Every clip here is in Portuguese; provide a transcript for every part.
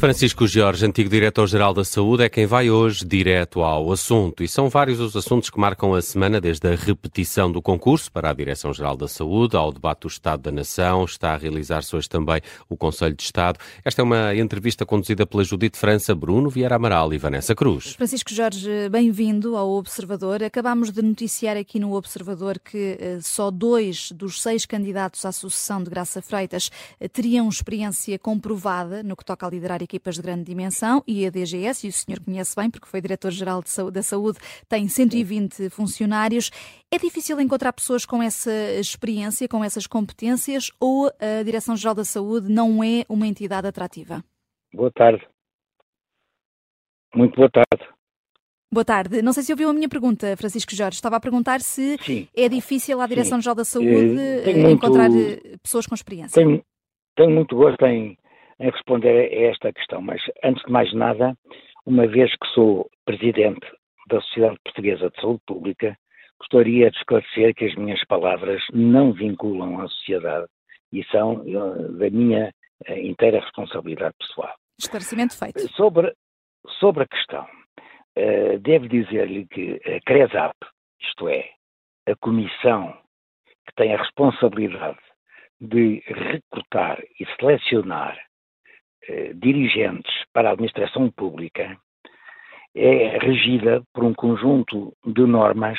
Francisco Jorge, antigo diretor-geral da Saúde, é quem vai hoje direto ao assunto. E são vários os assuntos que marcam a semana, desde a repetição do concurso para a Direção-Geral da Saúde, ao debate do Estado da Nação. Está a realizar-se hoje também o Conselho de Estado. Esta é uma entrevista conduzida pela Judite França, Bruno Vieira Amaral e Vanessa Cruz. Francisco Jorge, bem-vindo ao Observador. Acabámos de noticiar aqui no Observador que eh, só dois dos seis candidatos à sucessão de Graça Freitas eh, teriam experiência comprovada no que toca a liderar equipas de grande dimensão e a DGS, e o senhor conhece bem porque foi diretor-geral da saúde, tem 120 funcionários. É difícil encontrar pessoas com essa experiência, com essas competências, ou a Direção-Geral da Saúde não é uma entidade atrativa? Boa tarde. Muito boa tarde. Boa tarde. Não sei se ouviu a minha pergunta, Francisco Jorge. Estava a perguntar se Sim. é difícil à Direção-Geral da Saúde eh, encontrar muito... Eh, pessoas com experiência. Tenho, tenho muito gosto em, em responder a esta questão, mas antes de mais nada, uma vez que sou presidente da Sociedade Portuguesa de Saúde Pública, gostaria de esclarecer que as minhas palavras não vinculam a sociedade e são eh, da minha eh, inteira responsabilidade pessoal. Esclarecimento feito. Sobre, sobre a questão, uh, devo dizer-lhe que a CRESAP, isto é, a comissão que tem a responsabilidade de recrutar e selecionar eh, dirigentes para a administração pública é regida por um conjunto de normas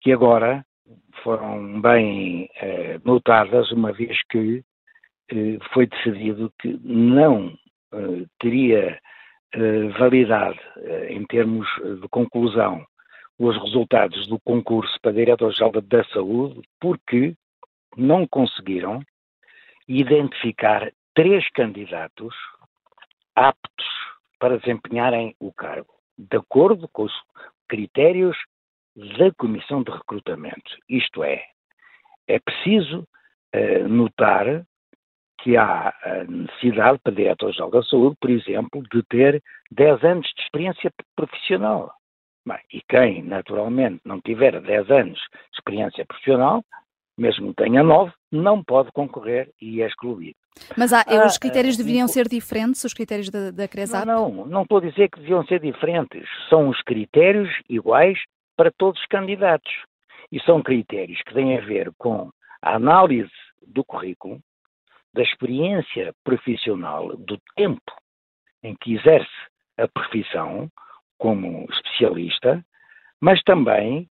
que agora foram bem eh, notadas, uma vez que eh, foi decidido que não eh, teria eh, validade em termos de conclusão os resultados do concurso para diretor-geral da saúde, porque não conseguiram identificar três candidatos aptos para desempenharem o cargo, de acordo com os critérios da Comissão de Recrutamento. Isto é, é preciso uh, notar que há a necessidade para diretor-geral da saúde, por exemplo, de ter 10 anos de experiência profissional. Bem, e quem, naturalmente, não tiver 10 anos de experiência profissional, mesmo que tenha 9, não pode concorrer e é excluído. Mas há, ah, os critérios ah, deveriam ser diferentes, os critérios da, da CRESAP? Não, não, não estou a dizer que deviam ser diferentes. São os critérios iguais para todos os candidatos. E são critérios que têm a ver com a análise do currículo, da experiência profissional, do tempo em que exerce a profissão como especialista, mas também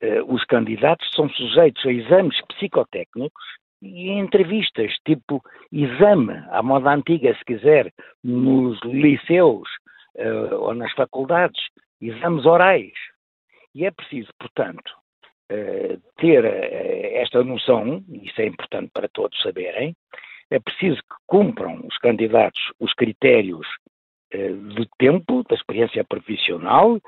eh, os candidatos são sujeitos a exames psicotécnicos e entrevistas, tipo exame, à moda antiga, se quiser, nos liceus uh, ou nas faculdades, exames orais. E é preciso, portanto, uh, ter uh, esta noção, isso é importante para todos saberem, é preciso que cumpram os candidatos os critérios de tempo, da experiência profissional,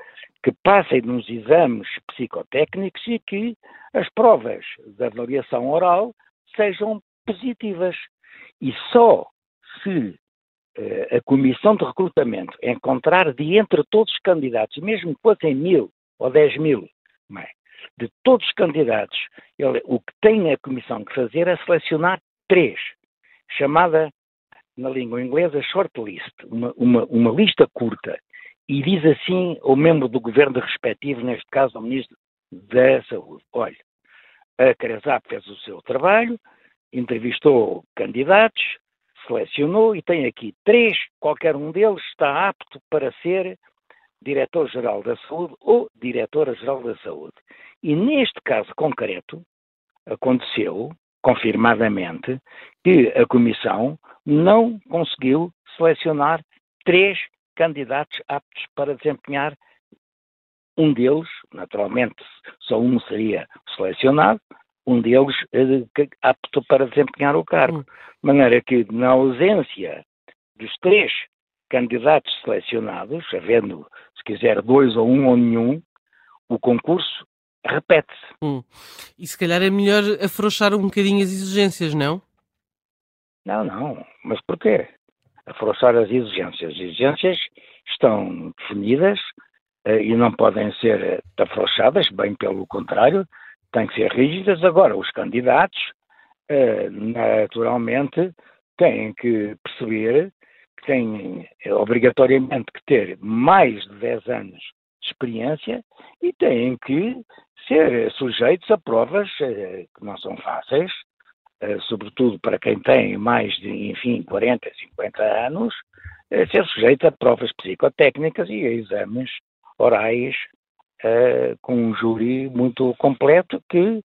que passem nos exames psicotécnicos e que as provas de avaliação oral sejam positivas. E só se uh, a comissão de recrutamento encontrar de entre todos os candidatos, mesmo que fossem mil ou dez mil, é? de todos os candidatos, ele, o que tem a comissão que fazer é selecionar três, chamada na língua inglesa shortlist, uma, uma, uma lista curta, e diz assim ao membro do governo respectivo, neste caso ao ministro da Saúde, olha, a CRESAP fez o seu trabalho, entrevistou candidatos, selecionou e tem aqui três, qualquer um deles está apto para ser diretor-geral da saúde ou diretora-geral da saúde. E neste caso concreto, aconteceu, confirmadamente, que a Comissão não conseguiu selecionar três candidatos aptos para desempenhar um deles, naturalmente só um seria selecionado, um deles eh, apto para desempenhar o cargo. Hum. De maneira que, na ausência dos três candidatos selecionados, havendo, se quiser, dois ou um ou nenhum, o concurso repete-se. Hum. E se calhar é melhor afrouxar um bocadinho as exigências, não? Não, não. Mas porquê? Afrouxar as exigências. As exigências estão definidas e não podem ser afrouxadas, bem pelo contrário, têm que ser rígidas. Agora, os candidatos, uh, naturalmente, têm que perceber que têm obrigatoriamente que ter mais de 10 anos de experiência e têm que ser sujeitos a provas eh, que não são fáceis, eh, sobretudo para quem tem mais de, enfim, 40, 50 anos, eh, ser sujeito a provas psicotécnicas e a exames orais com um júri muito completo que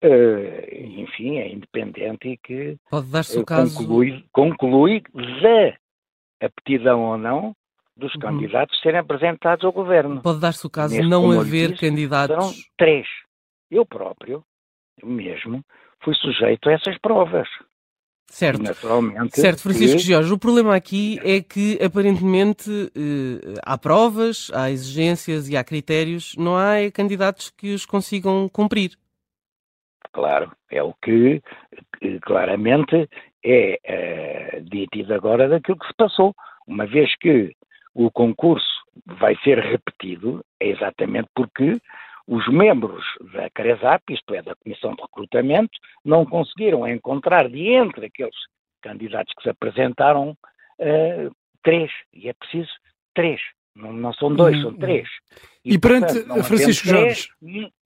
Uh, enfim, é independente e que Pode dar-se o caso... conclui, conclui da aptidão ou não dos uhum. candidatos serem apresentados ao governo. Pode dar-se o caso de não haver disse, candidatos. Serão três. Eu próprio, eu mesmo, fui sujeito a essas provas. Certo. Naturalmente. Certo, Francisco que... Jorge, o problema aqui é que aparentemente eh, há provas, há exigências e há critérios, não há candidatos que os consigam cumprir. Claro, é o que, que claramente é, é nítido agora daquilo que se passou. Uma vez que o concurso vai ser repetido, é exatamente porque os membros da CRESAP, isto é, da Comissão de Recrutamento, não conseguiram encontrar de entre aqueles candidatos que se apresentaram uh, três, e é preciso três, não, não são dois, hum, são três. E, e perante portanto, Francisco Jorge...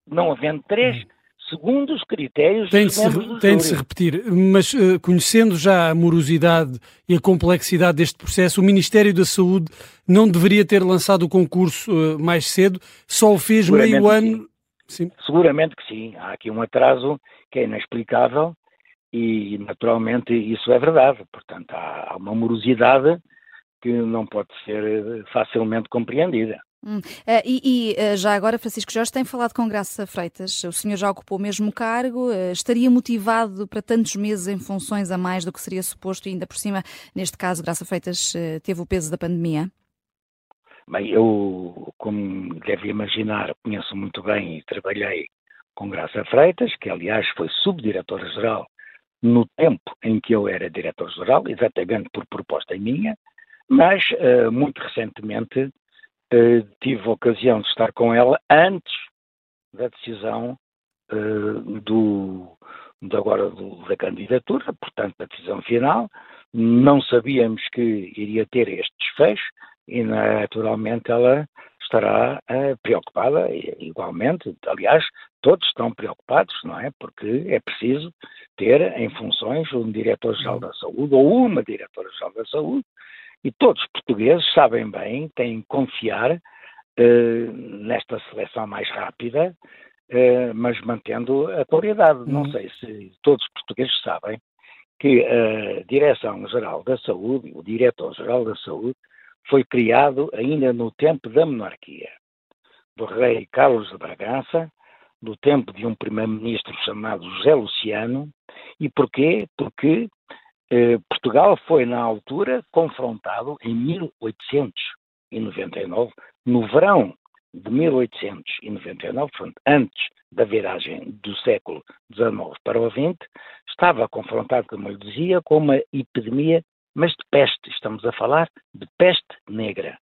não havendo três, hum segundo os critérios tem de, se, tem de se repetir, mas uh, conhecendo já a morosidade e a complexidade deste processo, o Ministério da Saúde não deveria ter lançado o concurso uh, mais cedo, só o fez meio ano. Sim. Seguramente que sim. Há aqui um atraso que é inexplicável e, naturalmente, isso é verdade. Portanto, há uma morosidade que não pode ser eh, facilmente compreendida. Hum. Uh, e, uh, já agora, Francisco Jorge tem falado com Graça Freitas. O senhor já ocupou o mesmo cargo. Uh, estaria motivado para tantos meses em funções a mais do que seria suposto, e ainda por cima, neste caso, Graça Freitas teve o peso da pandemia? Bem, eu, como deve imaginar, conheço muito bem e trabalhei com Graça Freitas, que aliás foi subdiretora-geral no tempo em que eu era diretor-geral, exatamente por proposta minha, mas muito recentemente eh, tive a ocasião de estar com ela antes da decisão uh, do, agora do, da candidatura, portanto, da decisão final. Não sabíamos que iria ter este desfecho e, naturalmente, ela estará uh, preocupada igualmente. Aliás, todos estão preocupados, não é? Porque é preciso ter em funções um diretor-geral da saúde ou uma diretora-geral da saúde e todos os portugueses sabem bem, têm que confiar uh, nesta seleção mais rápida, uh, mas mantendo a qualidade. Uhum. Não sei se todos os portugueses sabem que a Direção-Geral da Saúde, o Diretor-Geral da Saúde, foi criado ainda no tempo da monarquia, do rei Carlos de Bragança, do tempo de um primeiro-ministro chamado José Luciano. E porquê? Porque eh, Portugal foi, na altura, confrontado em 1899, no verão de 1899, portanto, antes da viragem do século XIX para o XX, estava confrontado, como eu dizia, com uma epidemia, mas de peste. Estamos a falar de peste negra.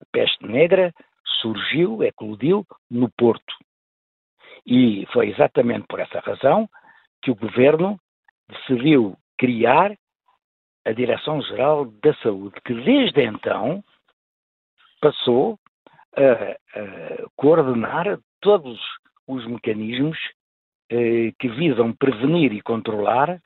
A peste negra surgiu, eclodiu no Porto. E foi exatamente por essa razão que o governo decidiu criar a Direção-Geral da Saúde, que desde então passou a, a coordenar todos os mecanismos eh, que visam prevenir e controlar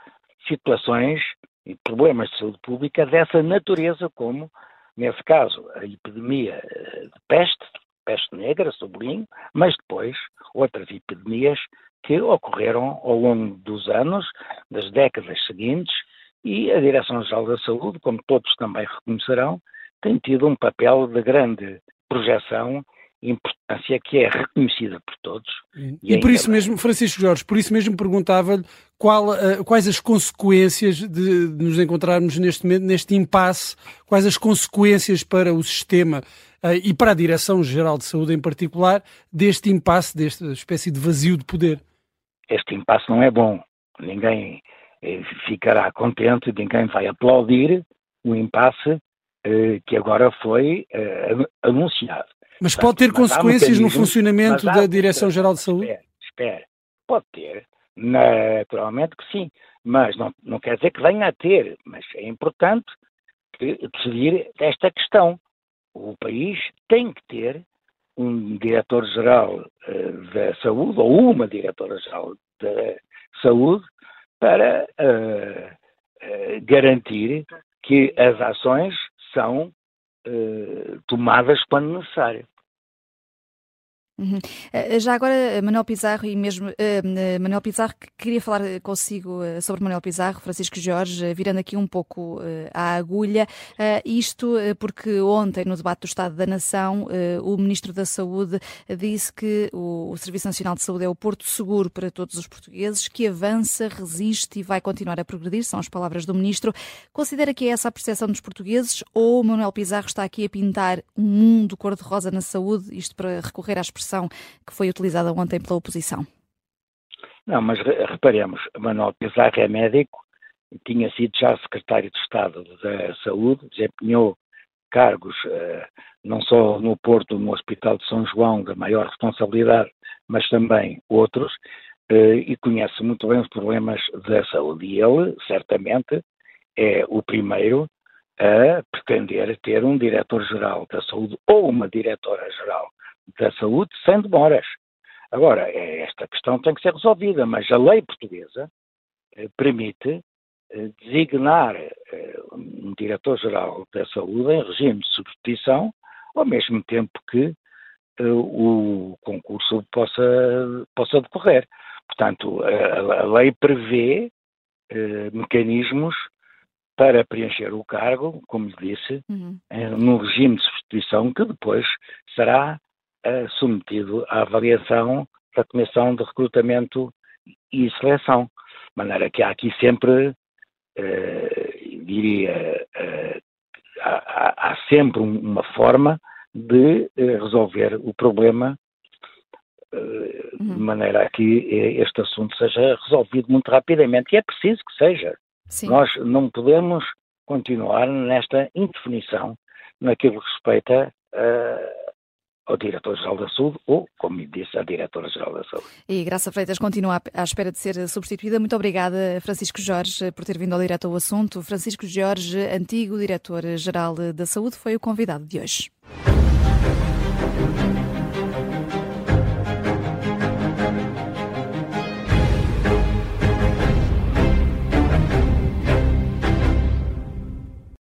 situações e problemas de saúde pública dessa natureza, como, nesse caso, a epidemia eh, de peste, peste negra, sublinho, mas depois outras epidemias que ocorreram ao longo dos anos, das décadas seguintes, e a Direção-Geral da Saúde, como todos também reconhecerão, tem tido um papel de grande projeção e importância que é reconhecida por todos. E, e por isso mesmo, Francisco Jorge, por isso mesmo perguntava-lhe uh, quais as consequências de, de, nos encontrarmos neste momento, neste impasse, quais as consequências para o sistema uh, e para a Direção-Geral de Saúde em particular, deste impasse, desta espécie de vazio de poder. Este impasse não é bom. Ninguém eh, ficará contente, ninguém vai aplaudir o impasse eh, que agora foi eh, anunciado. Mas pode ter mas consequências no funcionamento da Direção-Geral de Saúde? Espera, espera, pode ter, naturalmente que sim, mas não, não quer dizer que venha a ter, mas é importante que decidir esta questão. O país tem que ter um diretor-geral uh, da saúde ou uma diretora-geral da saúde para uh, garantir que as ações são tomadas quando necessário. Uhum. Eh, já agora, Manuel Pizarro e mesmo uh, Manuel Pizarro, queria falar consigo sobre Manuel Pizarro, Francisco Jorge, virando aqui um pouco uh, à agulha. Uh, isto porque ontem, no debate do Estado da Nação, o Ministro da Saúde disse que o, o, Serviço Nacional de Saúde é o porto seguro para todos os portugueses, que avança, resiste e vai continuar a progredir, são as palavras do Ministro. Considera que é essa a percepção dos portugueses ou Manuel Pizarro está aqui a pintar um mundo cor-de-rosa na saúde, isto para recorrer à expressão expressão que foi utilizada ontem pela oposição. Não, mas reparemos, Manuel Pizarro é médico, tinha sido já secretário de Estado da Saúde, desempenhou cargos uh, não só no Porto, no Hospital de São João, da maior responsabilidade, mas também outros, uh, e conhece muito bem os problemas da saúde. E ele, certamente, é o primeiro a pretender ter um diretor-geral da saúde ou uma diretora-geral da saúde sem demoras. Agora, é, esta questão tem que ser resolvida, mas a lei portuguesa eh, permite eh, designar eh, um diretor-geral da saúde em regime de substituição, ao mesmo tempo que o concurso possa, possa decorrer. Portanto, a, a lei prevê eh, mecanismos para preencher o cargo, como disse, uhum. num regime de substituição que depois será submetido à avaliação da Comissão de Recrutamento e Seleção. De maneira que há aqui sempre, eh, diria, eh, há, há, sempre uma forma de eh, resolver o problema de uhum. maneira a que este assunto seja resolvido muito rapidamente. E é preciso que seja. Sim. Nós não podemos continuar nesta indefinição naquilo que respeita ao Diretor-Geral da Saúde ou, como me disse, à Diretora-Geral da Saúde. E Graça Freitas continua à espera de ser substituída. Muito obrigada, Francisco Jorge, por ter vindo ao direto ao assunto. Francisco Jorge, antigo Diretor-Geral da Saúde, foi o convidado de hoje.